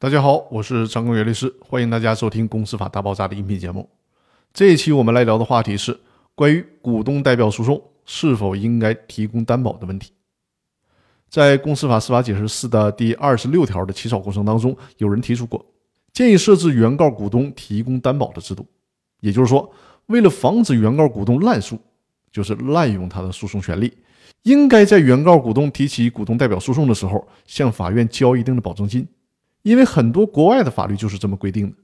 大家好，我是张公元律师，欢迎大家收听《公司法大爆炸》的音频节目。这一期我们来聊的话题是关于股东代表诉讼是否应该提供担保的问题。在《公司法司法解释四》的第二十六条的起草过程当中，有人提出过建议设置原告股东提供担保的制度，也就是说，为了防止原告股东滥诉，就是滥用他的诉讼权利，应该在原告股东提起股东代表诉讼的时候，向法院交一定的保证金。因为很多国外的法律就是这么规定的，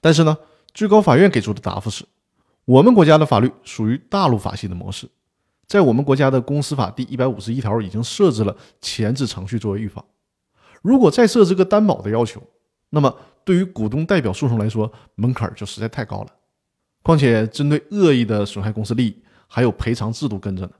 但是呢，最高法院给出的答复是，我们国家的法律属于大陆法系的模式，在我们国家的公司法第一百五十一条已经设置了前置程序作为预防，如果再设置个担保的要求，那么对于股东代表诉讼来说，门槛就实在太高了。况且针对恶意的损害公司利益，还有赔偿制度跟着呢。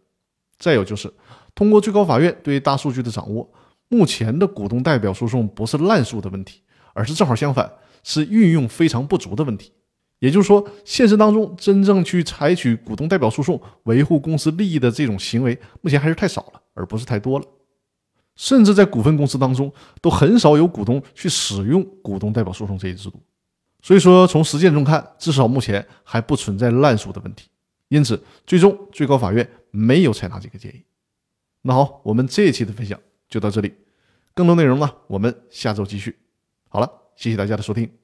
再有就是通过最高法院对大数据的掌握。目前的股东代表诉讼不是滥诉的问题，而是正好相反，是运用非常不足的问题。也就是说，现实当中真正去采取股东代表诉讼维护公司利益的这种行为，目前还是太少了，而不是太多了。甚至在股份公司当中，都很少有股东去使用股东代表诉讼这一制度。所以说，从实践中看，至少目前还不存在滥诉的问题。因此，最终最高法院没有采纳这个建议。那好，我们这一期的分享。就到这里，更多内容呢，我们下周继续。好了，谢谢大家的收听。